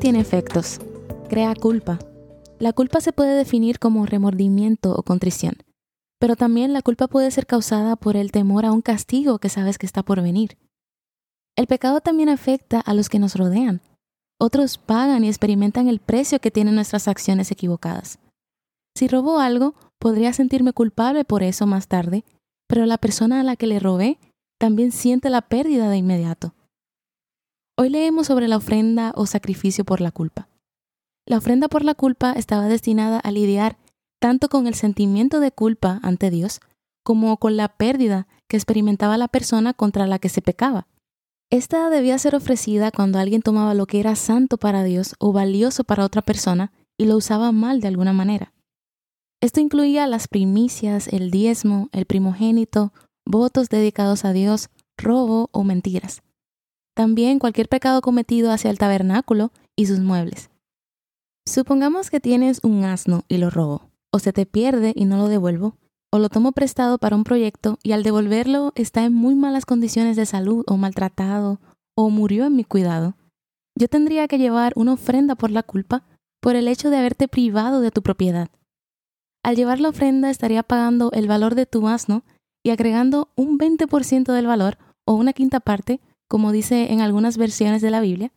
Tiene efectos. Crea culpa. La culpa se puede definir como remordimiento o contrición, pero también la culpa puede ser causada por el temor a un castigo que sabes que está por venir. El pecado también afecta a los que nos rodean. Otros pagan y experimentan el precio que tienen nuestras acciones equivocadas. Si robo algo, podría sentirme culpable por eso más tarde, pero la persona a la que le robé también siente la pérdida de inmediato. Hoy leemos sobre la ofrenda o sacrificio por la culpa. La ofrenda por la culpa estaba destinada a lidiar tanto con el sentimiento de culpa ante Dios como con la pérdida que experimentaba la persona contra la que se pecaba. Esta debía ser ofrecida cuando alguien tomaba lo que era santo para Dios o valioso para otra persona y lo usaba mal de alguna manera. Esto incluía las primicias, el diezmo, el primogénito, votos dedicados a Dios, robo o mentiras también cualquier pecado cometido hacia el tabernáculo y sus muebles. Supongamos que tienes un asno y lo robo, o se te pierde y no lo devuelvo, o lo tomo prestado para un proyecto y al devolverlo está en muy malas condiciones de salud o maltratado o murió en mi cuidado. Yo tendría que llevar una ofrenda por la culpa por el hecho de haberte privado de tu propiedad. Al llevar la ofrenda estaría pagando el valor de tu asno y agregando un 20% del valor o una quinta parte como dice en algunas versiones de la Biblia,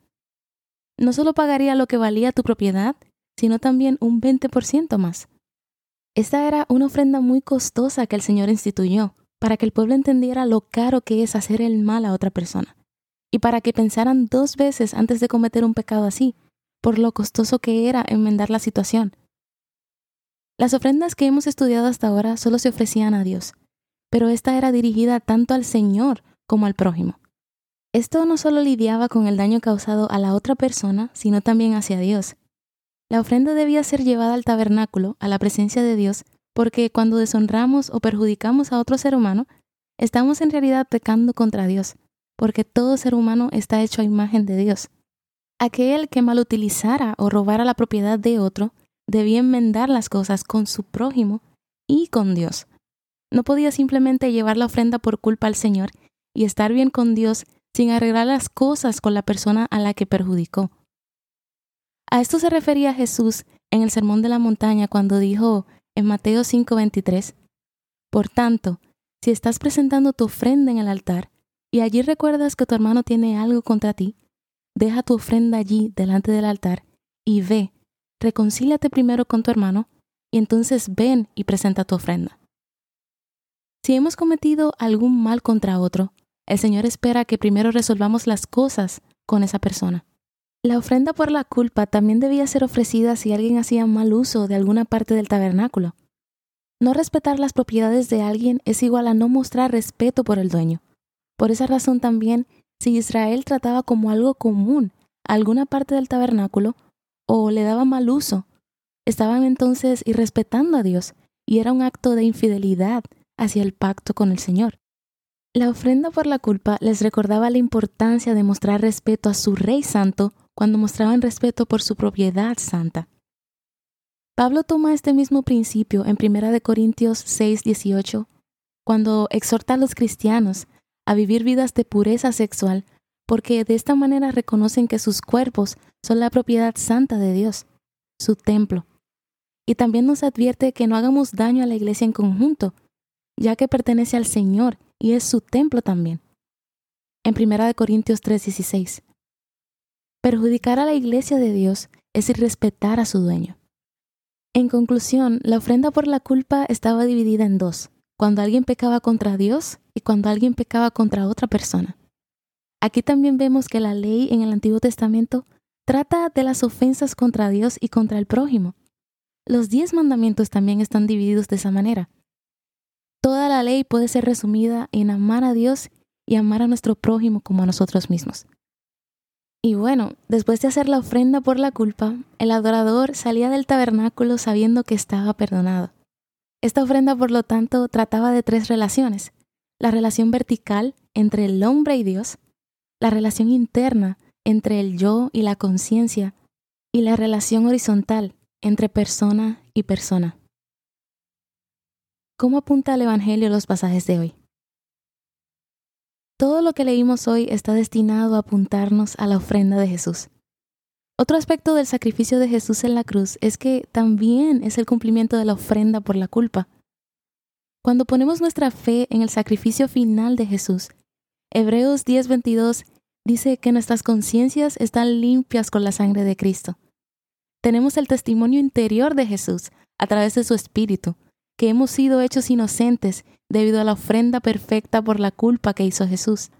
no solo pagaría lo que valía tu propiedad, sino también un 20% más. Esta era una ofrenda muy costosa que el Señor instituyó para que el pueblo entendiera lo caro que es hacer el mal a otra persona y para que pensaran dos veces antes de cometer un pecado así, por lo costoso que era enmendar la situación. Las ofrendas que hemos estudiado hasta ahora solo se ofrecían a Dios, pero esta era dirigida tanto al Señor como al prójimo. Esto no solo lidiaba con el daño causado a la otra persona, sino también hacia Dios. La ofrenda debía ser llevada al tabernáculo, a la presencia de Dios, porque cuando deshonramos o perjudicamos a otro ser humano, estamos en realidad pecando contra Dios, porque todo ser humano está hecho a imagen de Dios. Aquel que mal utilizara o robara la propiedad de otro debía enmendar las cosas con su prójimo y con Dios. No podía simplemente llevar la ofrenda por culpa al Señor y estar bien con Dios sin arreglar las cosas con la persona a la que perjudicó. A esto se refería Jesús en el Sermón de la Montaña cuando dijo en Mateo 5:23, Por tanto, si estás presentando tu ofrenda en el altar y allí recuerdas que tu hermano tiene algo contra ti, deja tu ofrenda allí delante del altar y ve, reconcíliate primero con tu hermano y entonces ven y presenta tu ofrenda. Si hemos cometido algún mal contra otro, el Señor espera que primero resolvamos las cosas con esa persona. La ofrenda por la culpa también debía ser ofrecida si alguien hacía mal uso de alguna parte del tabernáculo. No respetar las propiedades de alguien es igual a no mostrar respeto por el dueño. Por esa razón también, si Israel trataba como algo común alguna parte del tabernáculo o le daba mal uso, estaban entonces irrespetando a Dios y era un acto de infidelidad hacia el pacto con el Señor. La ofrenda por la culpa les recordaba la importancia de mostrar respeto a su Rey Santo cuando mostraban respeto por su propiedad santa. Pablo toma este mismo principio en 1 Corintios 6, 18, cuando exhorta a los cristianos a vivir vidas de pureza sexual, porque de esta manera reconocen que sus cuerpos son la propiedad santa de Dios, su templo. Y también nos advierte que no hagamos daño a la iglesia en conjunto, ya que pertenece al Señor y es su templo también. En 1 Corintios 3:16. Perjudicar a la iglesia de Dios es irrespetar a su dueño. En conclusión, la ofrenda por la culpa estaba dividida en dos, cuando alguien pecaba contra Dios y cuando alguien pecaba contra otra persona. Aquí también vemos que la ley en el Antiguo Testamento trata de las ofensas contra Dios y contra el prójimo. Los diez mandamientos también están divididos de esa manera. Toda la ley puede ser resumida en amar a Dios y amar a nuestro prójimo como a nosotros mismos. Y bueno, después de hacer la ofrenda por la culpa, el adorador salía del tabernáculo sabiendo que estaba perdonado. Esta ofrenda, por lo tanto, trataba de tres relaciones. La relación vertical entre el hombre y Dios, la relación interna entre el yo y la conciencia, y la relación horizontal entre persona y persona. ¿Cómo apunta el Evangelio los pasajes de hoy? Todo lo que leímos hoy está destinado a apuntarnos a la ofrenda de Jesús. Otro aspecto del sacrificio de Jesús en la cruz es que también es el cumplimiento de la ofrenda por la culpa. Cuando ponemos nuestra fe en el sacrificio final de Jesús, Hebreos 10:22 dice que nuestras conciencias están limpias con la sangre de Cristo. Tenemos el testimonio interior de Jesús a través de su Espíritu, que hemos sido hechos inocentes debido a la ofrenda perfecta por la culpa que hizo Jesús.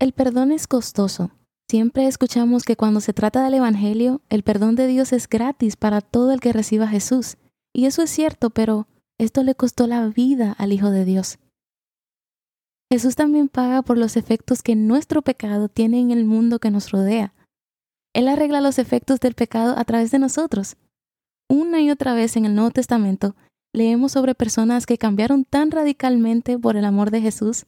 El perdón es costoso. Siempre escuchamos que cuando se trata del Evangelio, el perdón de Dios es gratis para todo el que reciba a Jesús. Y eso es cierto, pero esto le costó la vida al Hijo de Dios. Jesús también paga por los efectos que nuestro pecado tiene en el mundo que nos rodea. Él arregla los efectos del pecado a través de nosotros. Una y otra vez en el Nuevo Testamento leemos sobre personas que cambiaron tan radicalmente por el amor de Jesús,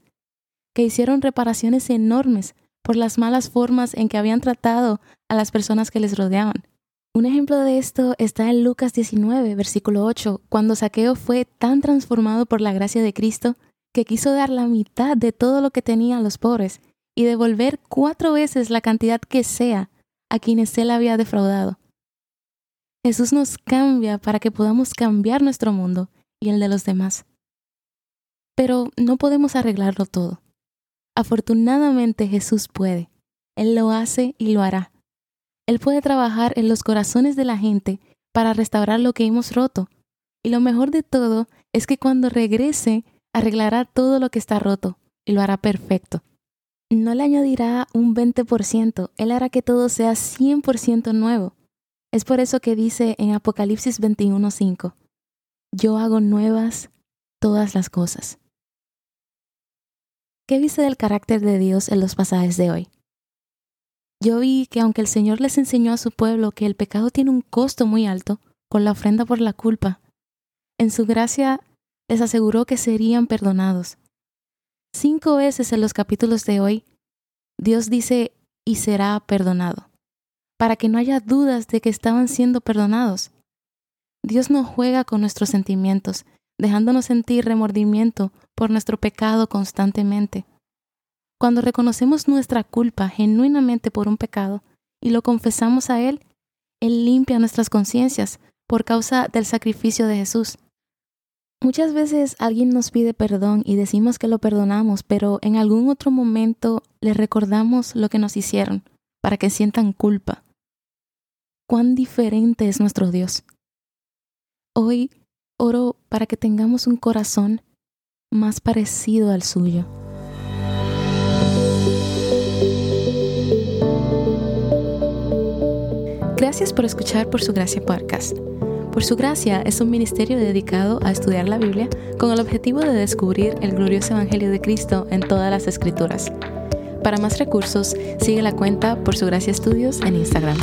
que hicieron reparaciones enormes por las malas formas en que habían tratado a las personas que les rodeaban. Un ejemplo de esto está en Lucas 19, versículo 8, cuando Saqueo fue tan transformado por la gracia de Cristo que quiso dar la mitad de todo lo que tenía a los pobres y devolver cuatro veces la cantidad que sea a quienes él había defraudado. Jesús nos cambia para que podamos cambiar nuestro mundo y el de los demás. Pero no podemos arreglarlo todo. Afortunadamente Jesús puede. Él lo hace y lo hará. Él puede trabajar en los corazones de la gente para restaurar lo que hemos roto. Y lo mejor de todo es que cuando regrese, arreglará todo lo que está roto y lo hará perfecto. No le añadirá un 20%, Él hará que todo sea 100% nuevo. Es por eso que dice en Apocalipsis 21:5, Yo hago nuevas todas las cosas. ¿Qué dice del carácter de Dios en los pasajes de hoy? Yo vi que aunque el Señor les enseñó a su pueblo que el pecado tiene un costo muy alto, con la ofrenda por la culpa, en su gracia les aseguró que serían perdonados. Cinco veces en los capítulos de hoy, Dios dice, y será perdonado para que no haya dudas de que estaban siendo perdonados. Dios no juega con nuestros sentimientos, dejándonos sentir remordimiento por nuestro pecado constantemente. Cuando reconocemos nuestra culpa genuinamente por un pecado y lo confesamos a Él, Él limpia nuestras conciencias por causa del sacrificio de Jesús. Muchas veces alguien nos pide perdón y decimos que lo perdonamos, pero en algún otro momento le recordamos lo que nos hicieron para que sientan culpa cuán diferente es nuestro Dios. Hoy oro para que tengamos un corazón más parecido al suyo. Gracias por escuchar Por Su Gracia Podcast. Por Su Gracia es un ministerio dedicado a estudiar la Biblia con el objetivo de descubrir el glorioso Evangelio de Cristo en todas las Escrituras. Para más recursos, sigue la cuenta Por Su Gracia Estudios en Instagram.